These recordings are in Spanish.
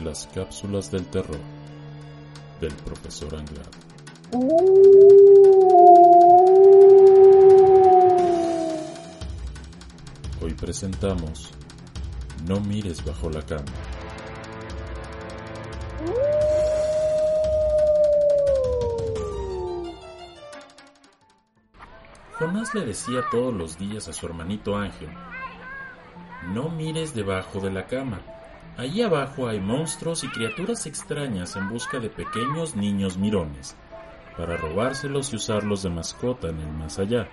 las cápsulas del terror del profesor Anglado. Hoy presentamos No mires bajo la cama. Jonás le decía todos los días a su hermanito Ángel, no mires debajo de la cama. Allí abajo hay monstruos y criaturas extrañas en busca de pequeños niños mirones, para robárselos y usarlos de mascota en el más allá.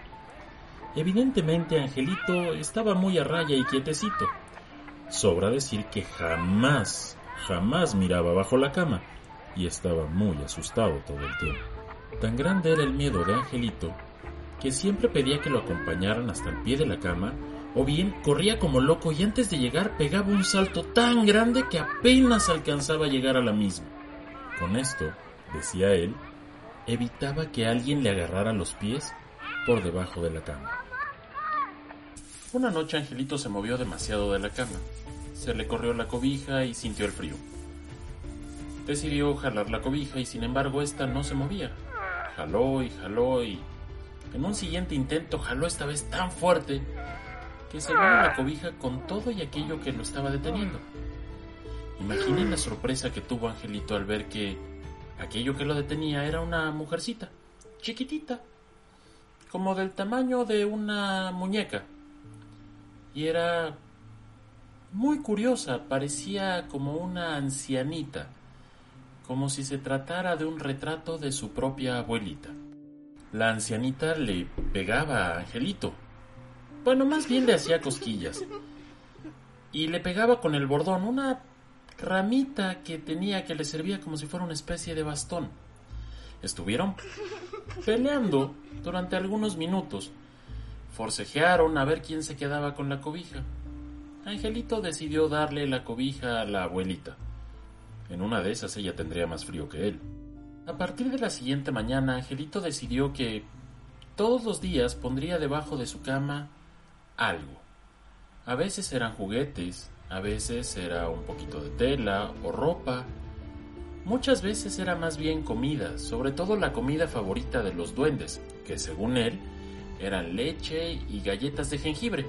Evidentemente Angelito estaba muy a raya y quietecito. Sobra decir que jamás, jamás miraba bajo la cama y estaba muy asustado todo el tiempo. Tan grande era el miedo de Angelito que siempre pedía que lo acompañaran hasta el pie de la cama o bien corría como loco y antes de llegar pegaba un salto tan grande que apenas alcanzaba a llegar a la misma. Con esto, decía él, evitaba que alguien le agarrara los pies por debajo de la cama. Una noche Angelito se movió demasiado de la cama. Se le corrió la cobija y sintió el frío. Decidió jalar la cobija y sin embargo esta no se movía. Jaló y jaló y en un siguiente intento jaló esta vez tan fuerte que se la cobija con todo y aquello que lo estaba deteniendo. Imaginen la sorpresa que tuvo Angelito al ver que aquello que lo detenía era una mujercita, chiquitita, como del tamaño de una muñeca. Y era muy curiosa, parecía como una ancianita, como si se tratara de un retrato de su propia abuelita. La ancianita le pegaba a Angelito, bueno, más bien le hacía cosquillas. Y le pegaba con el bordón una ramita que tenía que le servía como si fuera una especie de bastón. Estuvieron peleando durante algunos minutos. Forcejearon a ver quién se quedaba con la cobija. Angelito decidió darle la cobija a la abuelita. En una de esas ella tendría más frío que él. A partir de la siguiente mañana, Angelito decidió que todos los días pondría debajo de su cama algo. A veces eran juguetes, a veces era un poquito de tela o ropa. Muchas veces era más bien comida, sobre todo la comida favorita de los duendes, que según él eran leche y galletas de jengibre.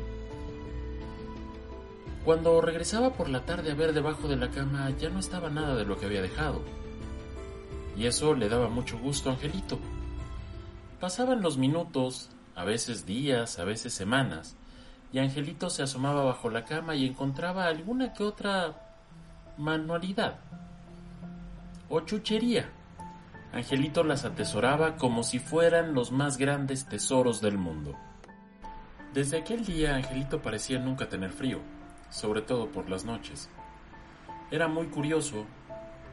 Cuando regresaba por la tarde a ver debajo de la cama ya no estaba nada de lo que había dejado. Y eso le daba mucho gusto a Angelito. Pasaban los minutos, a veces días, a veces semanas, y Angelito se asomaba bajo la cama y encontraba alguna que otra manualidad o chuchería. Angelito las atesoraba como si fueran los más grandes tesoros del mundo. Desde aquel día Angelito parecía nunca tener frío, sobre todo por las noches. Era muy curioso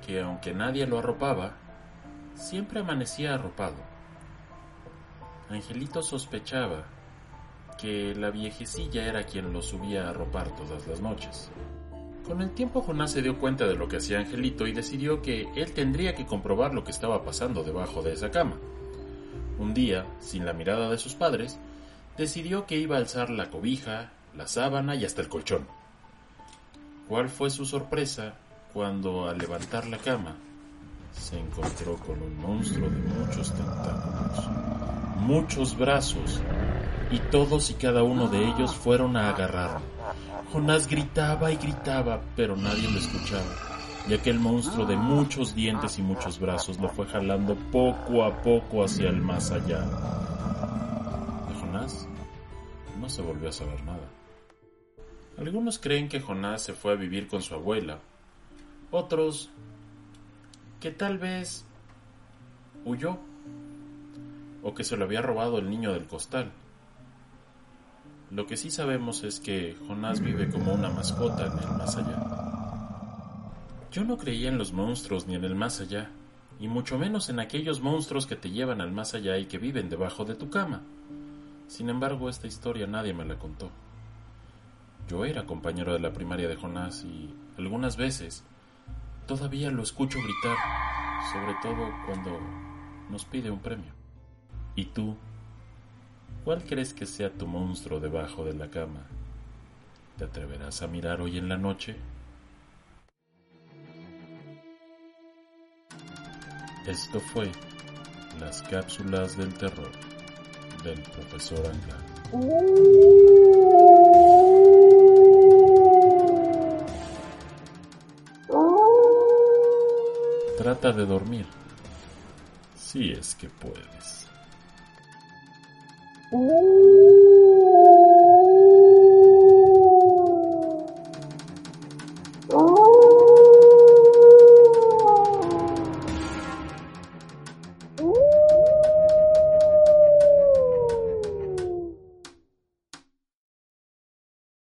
que aunque nadie lo arropaba, siempre amanecía arropado. Angelito sospechaba que la viejecilla era quien lo subía a ropar todas las noches. Con el tiempo Jonás se dio cuenta de lo que hacía Angelito y decidió que él tendría que comprobar lo que estaba pasando debajo de esa cama. Un día, sin la mirada de sus padres, decidió que iba a alzar la cobija, la sábana y hasta el colchón. ¿Cuál fue su sorpresa cuando al levantar la cama se encontró con un monstruo de muchos tentáculos, muchos brazos y todos y cada uno de ellos fueron a agarrarlo. Jonás gritaba y gritaba, pero nadie lo escuchaba, y aquel monstruo de muchos dientes y muchos brazos lo fue jalando poco a poco hacia el más allá. De Jonás no se volvió a saber nada. Algunos creen que Jonás se fue a vivir con su abuela, otros que tal vez huyó o que se lo había robado el niño del costal. Lo que sí sabemos es que Jonás vive como una mascota en el más allá. Yo no creía en los monstruos ni en el más allá, y mucho menos en aquellos monstruos que te llevan al más allá y que viven debajo de tu cama. Sin embargo, esta historia nadie me la contó. Yo era compañero de la primaria de Jonás y algunas veces todavía lo escucho gritar, sobre todo cuando nos pide un premio. ¿Y tú? ¿Cuál crees que sea tu monstruo debajo de la cama? ¿Te atreverás a mirar hoy en la noche? Esto fue las cápsulas del terror del profesor Angla. Trata de dormir, si es que puedes. 呜